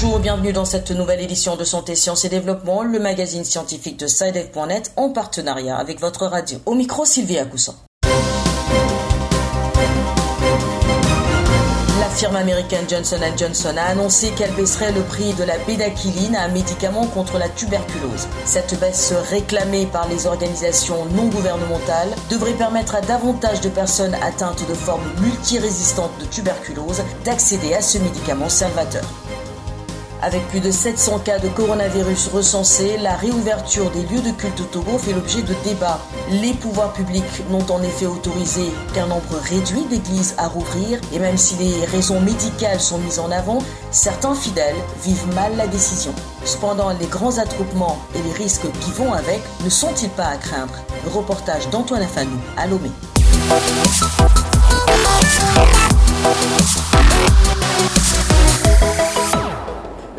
Bonjour, bienvenue dans cette nouvelle édition de Santé, Sciences et Développement, le magazine scientifique de SciDev.net en partenariat avec votre radio. Au micro, Sylvie Coussin. La firme américaine Johnson Johnson a annoncé qu'elle baisserait le prix de la bédaquiline, un médicament contre la tuberculose. Cette baisse réclamée par les organisations non gouvernementales devrait permettre à davantage de personnes atteintes de formes multirésistantes de tuberculose d'accéder à ce médicament salvateur. Avec plus de 700 cas de coronavirus recensés, la réouverture des lieux de culte au Togo fait l'objet de débats. Les pouvoirs publics n'ont en effet autorisé qu'un nombre réduit d'églises à rouvrir et même si les raisons médicales sont mises en avant, certains fidèles vivent mal la décision. Cependant, les grands attroupements et les risques qui vont avec ne sont-ils pas à craindre? Reportage d'Antoine Afanou à Lomé.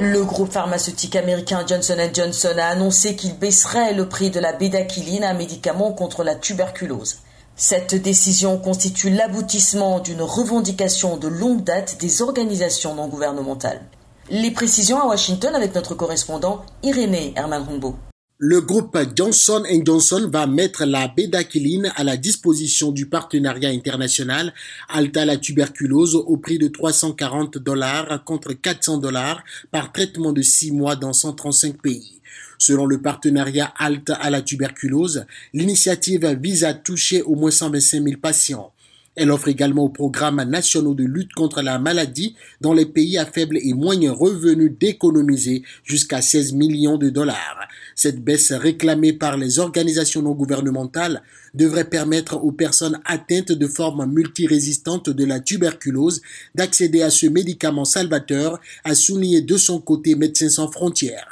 Le groupe pharmaceutique américain Johnson Johnson a annoncé qu'il baisserait le prix de la bédaquiline, un médicament contre la tuberculose. Cette décision constitue l'aboutissement d'une revendication de longue date des organisations non gouvernementales. Les précisions à Washington avec notre correspondant Irénée Herman Rumbo. Le groupe Johnson Johnson va mettre la bédaquiline à la disposition du partenariat international Alta la tuberculose au prix de 340 dollars contre 400 dollars par traitement de 6 mois dans 135 pays. Selon le partenariat Alta à la tuberculose, l'initiative vise à toucher au moins 125 000 patients. Elle offre également aux programmes nationaux de lutte contre la maladie dans les pays à faible et moyen revenu d'économiser jusqu'à 16 millions de dollars. Cette baisse réclamée par les organisations non gouvernementales devrait permettre aux personnes atteintes de formes multirésistantes de la tuberculose d'accéder à ce médicament salvateur, a souligné de son côté Médecins sans frontières.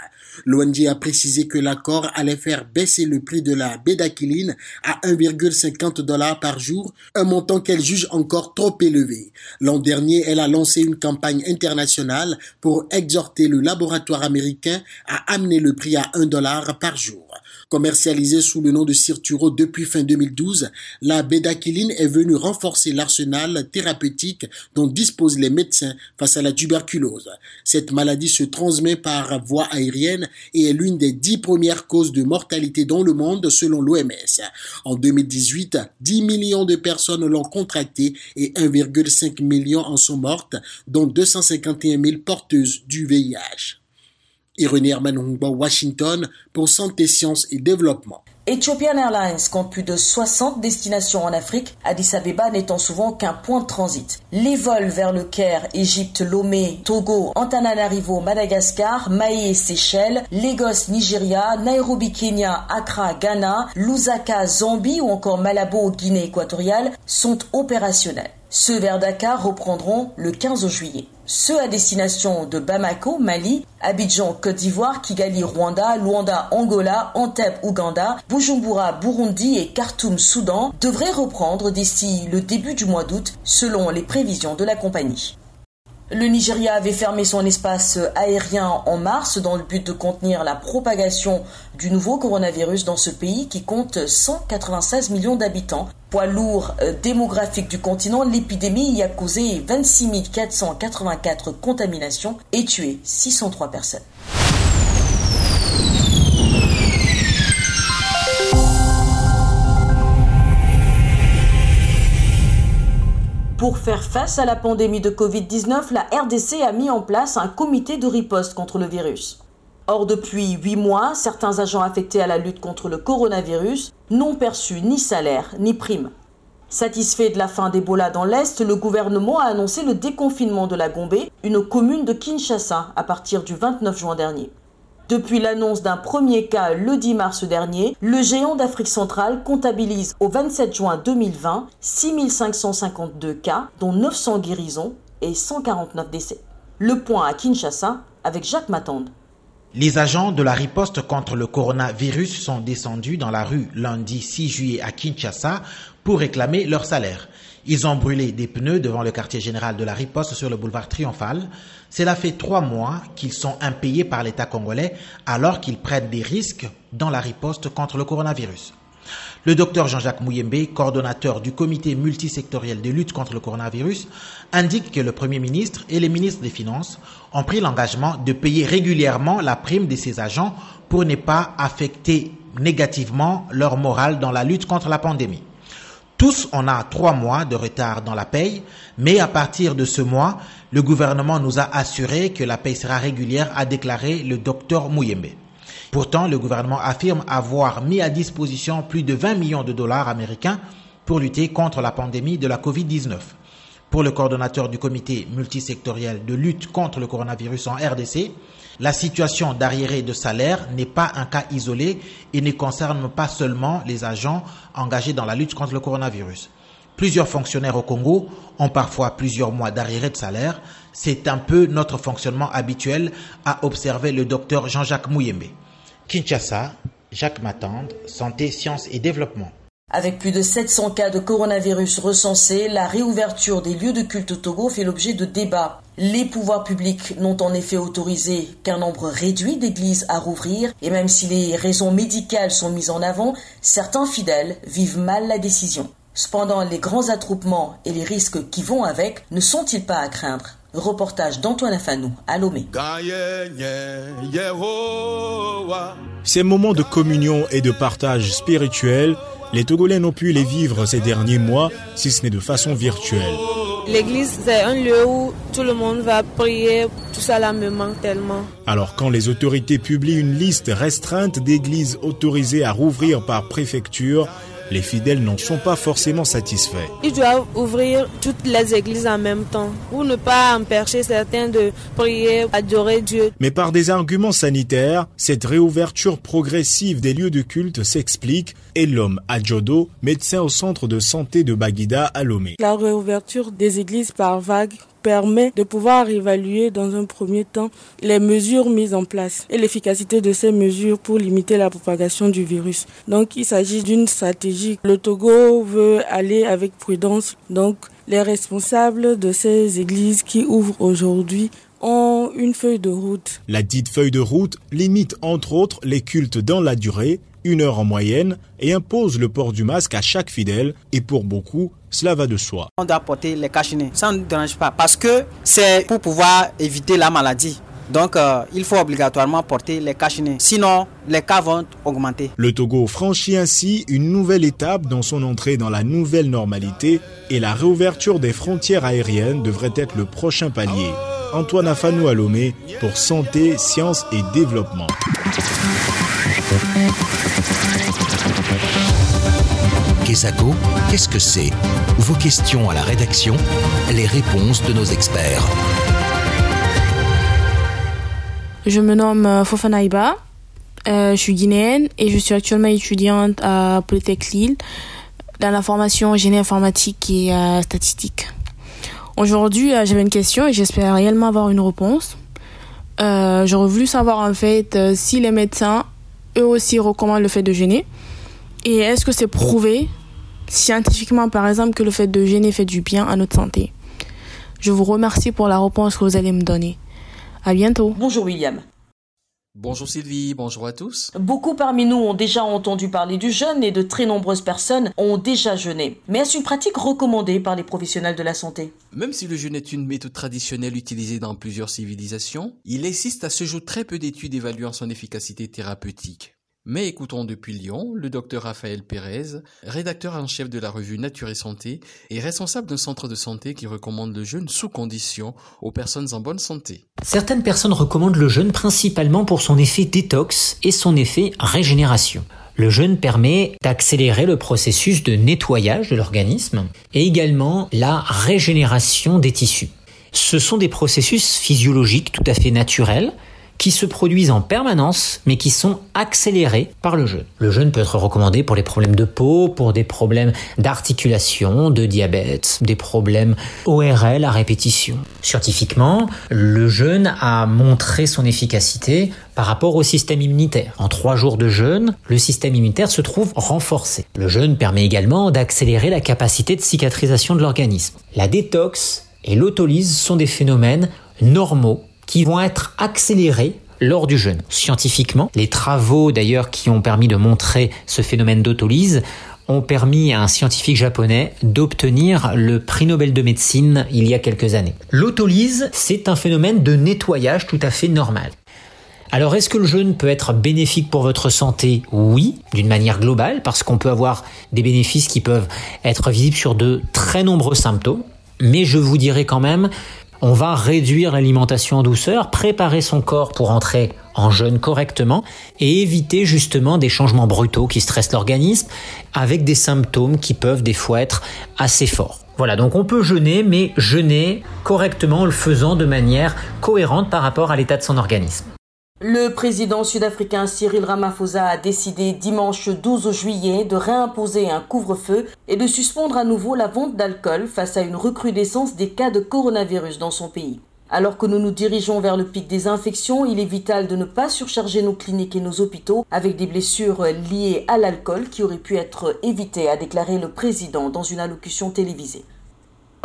L'ONG a précisé que l'accord allait faire baisser le prix de la bédaquiline à 1,50 dollars par jour, un montant qu'elle juge encore trop élevé. L'an dernier, elle a lancé une campagne internationale pour exhorter le laboratoire américain à amener le prix à 1 dollar par jour. Commercialisée sous le nom de Cirturo depuis fin 2012, la bédaquiline est venue renforcer l'arsenal thérapeutique dont disposent les médecins face à la tuberculose. Cette maladie se transmet par voie aérienne et est l'une des dix premières causes de mortalité dans le monde selon l'OMS. En 2018, 10 millions de personnes l'ont contractée et 1,5 million en sont mortes, dont 251 000 porteuses du VIH. Ironie Herman Washington, pour Santé, Sciences et Développement. Ethiopian Airlines compte plus de 60 destinations en Afrique, Addis Abeba n'étant souvent qu'un point de transit. Les vols vers le Caire, Égypte, Lomé, Togo, Antananarivo, Madagascar, Maé, Seychelles, Lagos, Nigeria, Nairobi, Kenya, Accra, Ghana, Lusaka, Zambie ou encore Malabo, Guinée équatoriale sont opérationnels. Ceux vers Dakar reprendront le 15 juillet. Ceux à destination de Bamako, Mali, Abidjan, Côte d'Ivoire, Kigali, Rwanda, Luanda, Angola, Antep, Ouganda, Bujumbura, Burundi et Khartoum, Soudan devraient reprendre d'ici le début du mois d'août selon les prévisions de la compagnie. Le Nigeria avait fermé son espace aérien en mars dans le but de contenir la propagation du nouveau coronavirus dans ce pays qui compte 196 millions d'habitants. Poids lourd euh, démographique du continent, l'épidémie y a causé 26 484 contaminations et tué 603 personnes. Pour faire face à la pandémie de Covid-19, la RDC a mis en place un comité de riposte contre le virus. Or, depuis huit mois, certains agents affectés à la lutte contre le coronavirus n'ont perçu ni salaire ni prime. Satisfait de la fin d'Ebola dans l'Est, le gouvernement a annoncé le déconfinement de la Gombe, une commune de Kinshasa, à partir du 29 juin dernier. Depuis l'annonce d'un premier cas le 10 mars dernier, le géant d'Afrique centrale comptabilise au 27 juin 2020 6552 cas, dont 900 guérisons et 149 décès. Le point à Kinshasa avec Jacques Matande. Les agents de la riposte contre le coronavirus sont descendus dans la rue lundi 6 juillet à Kinshasa pour réclamer leur salaire. Ils ont brûlé des pneus devant le quartier général de la riposte sur le boulevard Triomphal. Cela fait trois mois qu'ils sont impayés par l'État congolais alors qu'ils prennent des risques dans la riposte contre le coronavirus. Le docteur Jean-Jacques Mouyembe, coordonnateur du comité multisectoriel de lutte contre le coronavirus, indique que le Premier ministre et les ministres des Finances ont pris l'engagement de payer régulièrement la prime de ces agents pour ne pas affecter négativement leur morale dans la lutte contre la pandémie. Tous, on a trois mois de retard dans la paye, mais à partir de ce mois, le gouvernement nous a assuré que la paye sera régulière, a déclaré le docteur Mouyembe. Pourtant, le gouvernement affirme avoir mis à disposition plus de 20 millions de dollars américains pour lutter contre la pandémie de la COVID-19. Pour le coordonnateur du comité multisectoriel de lutte contre le coronavirus en RDC, la situation d'arriéré de salaire n'est pas un cas isolé et ne concerne pas seulement les agents engagés dans la lutte contre le coronavirus. Plusieurs fonctionnaires au Congo ont parfois plusieurs mois d'arriéré de salaire. C'est un peu notre fonctionnement habituel, a observé le docteur Jean-Jacques Mouyembe. Kinshasa, Jacques Matande, Santé, Sciences et Développement. Avec plus de 700 cas de coronavirus recensés, la réouverture des lieux de culte au Togo fait l'objet de débats. Les pouvoirs publics n'ont en effet autorisé qu'un nombre réduit d'églises à rouvrir, et même si les raisons médicales sont mises en avant, certains fidèles vivent mal la décision. Cependant, les grands attroupements et les risques qui vont avec ne sont-ils pas à craindre? Reportage d'Antoine Afanou à Lomé. Ces moments de communion et de partage spirituel, les Togolais n'ont pu les vivre ces derniers mois, si ce n'est de façon virtuelle. L'église, c'est un lieu où tout le monde va prier, tout ça là me manque tellement. Alors quand les autorités publient une liste restreinte d'églises autorisées à rouvrir par préfecture, les fidèles n'en sont pas forcément satisfaits. Ils doivent ouvrir toutes les églises en même temps pour ne pas empêcher certains de prier, adorer Dieu. Mais par des arguments sanitaires, cette réouverture progressive des lieux de culte s'explique et l'homme Adjodo, médecin au centre de santé de Baguida à Lomé. La réouverture des églises par vagues permet de pouvoir évaluer dans un premier temps les mesures mises en place et l'efficacité de ces mesures pour limiter la propagation du virus. Donc il s'agit d'une stratégie. Le Togo veut aller avec prudence. Donc les responsables de ces églises qui ouvrent aujourd'hui ont une feuille de route. La dite feuille de route limite entre autres les cultes dans la durée, une heure en moyenne, et impose le port du masque à chaque fidèle, et pour beaucoup, cela va de soi. On doit porter les cachenets, ça ne nous dérange pas, parce que c'est pour pouvoir éviter la maladie. Donc, euh, il faut obligatoirement porter les cachenets. Sinon, les cas vont augmenter. Le Togo franchit ainsi une nouvelle étape dans son entrée dans la nouvelle normalité et la réouverture des frontières aériennes devrait être le prochain palier. Antoine Afanou Alomé pour Santé, Sciences et Développement. Kesako, qu'est-ce que c'est? Vos questions à la rédaction, les réponses de nos experts. Je me nomme Fofana Iba, euh, je suis guinéenne et je suis actuellement étudiante à Polytech Lille dans la formation génie informatique et euh, statistique. Aujourd'hui, euh, j'avais une question et j'espère réellement avoir une réponse. Euh, J'aurais voulu savoir en fait euh, si les médecins, eux aussi, recommandent le fait de gêner. Et est-ce que c'est prouvé scientifiquement, par exemple, que le fait de gêner fait du bien à notre santé? Je vous remercie pour la réponse que vous allez me donner. À bientôt. Bonjour William. Bonjour Sylvie, bonjour à tous. Beaucoup parmi nous ont déjà entendu parler du jeûne et de très nombreuses personnes ont déjà jeûné. Mais est-ce une pratique recommandée par les professionnels de la santé? Même si le jeûne est une méthode traditionnelle utilisée dans plusieurs civilisations, il existe à ce jour très peu d'études évaluant son efficacité thérapeutique. Mais écoutons depuis Lyon le docteur Raphaël Pérez, rédacteur en chef de la revue Nature et Santé et responsable d'un centre de santé qui recommande le jeûne sous condition aux personnes en bonne santé. Certaines personnes recommandent le jeûne principalement pour son effet détox et son effet régénération. Le jeûne permet d'accélérer le processus de nettoyage de l'organisme et également la régénération des tissus. Ce sont des processus physiologiques tout à fait naturels qui se produisent en permanence, mais qui sont accélérés par le jeûne. Le jeûne peut être recommandé pour les problèmes de peau, pour des problèmes d'articulation, de diabète, des problèmes ORL à répétition. Scientifiquement, le jeûne a montré son efficacité par rapport au système immunitaire. En trois jours de jeûne, le système immunitaire se trouve renforcé. Le jeûne permet également d'accélérer la capacité de cicatrisation de l'organisme. La détox et l'autolyse sont des phénomènes normaux qui vont être accélérés lors du jeûne. Scientifiquement, les travaux d'ailleurs qui ont permis de montrer ce phénomène d'autolyse ont permis à un scientifique japonais d'obtenir le prix Nobel de médecine il y a quelques années. L'autolyse, c'est un phénomène de nettoyage tout à fait normal. Alors est-ce que le jeûne peut être bénéfique pour votre santé? Oui, d'une manière globale, parce qu'on peut avoir des bénéfices qui peuvent être visibles sur de très nombreux symptômes. Mais je vous dirais quand même, on va réduire l'alimentation en douceur, préparer son corps pour entrer en jeûne correctement et éviter justement des changements brutaux qui stressent l'organisme avec des symptômes qui peuvent des fois être assez forts. Voilà, donc on peut jeûner, mais jeûner correctement en le faisant de manière cohérente par rapport à l'état de son organisme. Le président sud-africain Cyril Ramaphosa a décidé dimanche 12 juillet de réimposer un couvre-feu et de suspendre à nouveau la vente d'alcool face à une recrudescence des cas de coronavirus dans son pays. Alors que nous nous dirigeons vers le pic des infections, il est vital de ne pas surcharger nos cliniques et nos hôpitaux avec des blessures liées à l'alcool qui auraient pu être évitées, a déclaré le président dans une allocution télévisée.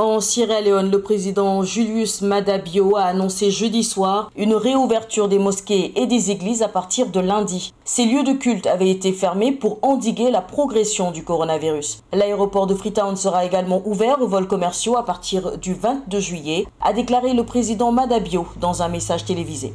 En Sierra Leone, le président Julius Madabio a annoncé jeudi soir une réouverture des mosquées et des églises à partir de lundi. Ces lieux de culte avaient été fermés pour endiguer la progression du coronavirus. L'aéroport de Freetown sera également ouvert aux vols commerciaux à partir du 22 juillet, a déclaré le président Madabio dans un message télévisé.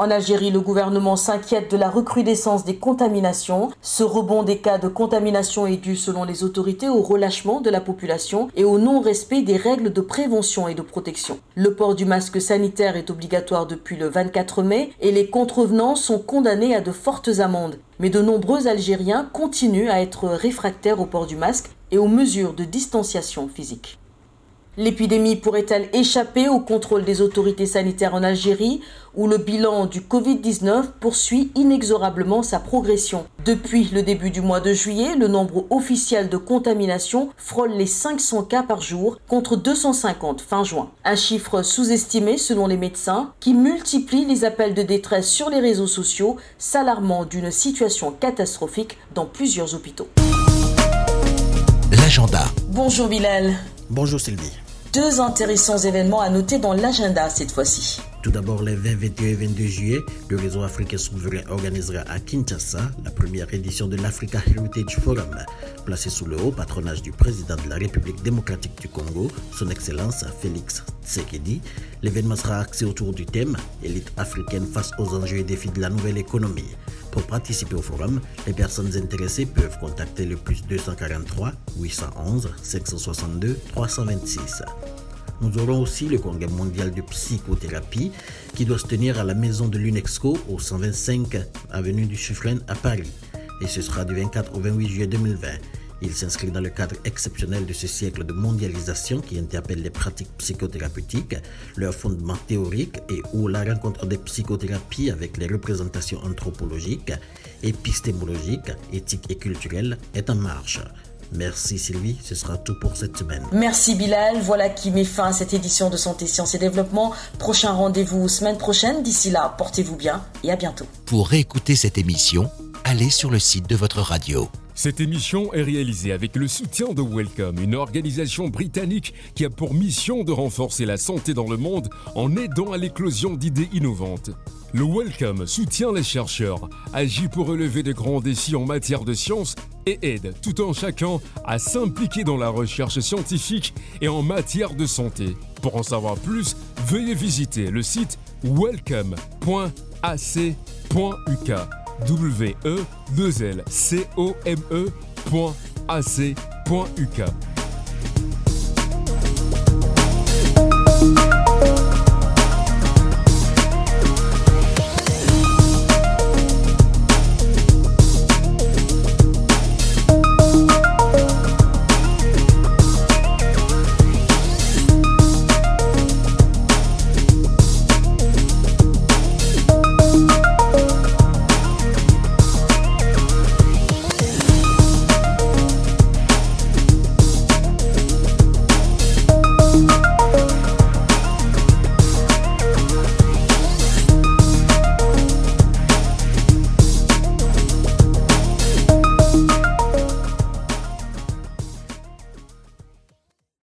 En Algérie, le gouvernement s'inquiète de la recrudescence des contaminations. Ce rebond des cas de contamination est dû, selon les autorités, au relâchement de la population et au non-respect des règles de prévention et de protection. Le port du masque sanitaire est obligatoire depuis le 24 mai et les contrevenants sont condamnés à de fortes amendes. Mais de nombreux Algériens continuent à être réfractaires au port du masque et aux mesures de distanciation physique. L'épidémie pourrait-elle échapper au contrôle des autorités sanitaires en Algérie, où le bilan du Covid-19 poursuit inexorablement sa progression? Depuis le début du mois de juillet, le nombre officiel de contaminations frôle les 500 cas par jour, contre 250 fin juin. Un chiffre sous-estimé selon les médecins, qui multiplie les appels de détresse sur les réseaux sociaux, s'alarmant d'une situation catastrophique dans plusieurs hôpitaux. L'agenda. Bonjour Bilal. Bonjour Sylvie. Deux intéressants événements à noter dans l'agenda cette fois-ci. Tout d'abord, les 20, 21 et 22 juillet, le réseau africain souverain organisera à Kinshasa la première édition de l'Africa Heritage Forum. Placé sous le haut patronage du président de la République démocratique du Congo, son Excellence Félix Tshisekedi, l'événement sera axé autour du thème Élite africaine face aux enjeux et défis de la nouvelle économie. Pour participer au forum, les personnes intéressées peuvent contacter le plus 243 811 562 326. Nous aurons aussi le congrès mondial de psychothérapie qui doit se tenir à la maison de l'UNESCO au 125 avenue du Suffren à Paris. Et ce sera du 24 au 28 juillet 2020. Il s'inscrit dans le cadre exceptionnel de ce siècle de mondialisation qui interpelle les pratiques psychothérapeutiques, leurs fondements théoriques et où la rencontre des psychothérapies avec les représentations anthropologiques, épistémologiques, éthiques et culturelles est en marche. Merci Sylvie, ce sera tout pour cette semaine. Merci Bilal, voilà qui met fin à cette édition de Santé, Sciences et Développement. Prochain rendez-vous semaine prochaine. D'ici là, portez-vous bien et à bientôt. Pour réécouter cette émission, allez sur le site de votre radio. Cette émission est réalisée avec le soutien de Welcome, une organisation britannique qui a pour mission de renforcer la santé dans le monde en aidant à l'éclosion d'idées innovantes. Le Welcome soutient les chercheurs, agit pour relever de grands défis en matière de sciences et aide tout en chacun à s'impliquer dans la recherche scientifique et en matière de santé. Pour en savoir plus, veuillez visiter le site welcome.ac.uk w e 2 l c o m e.ac.uk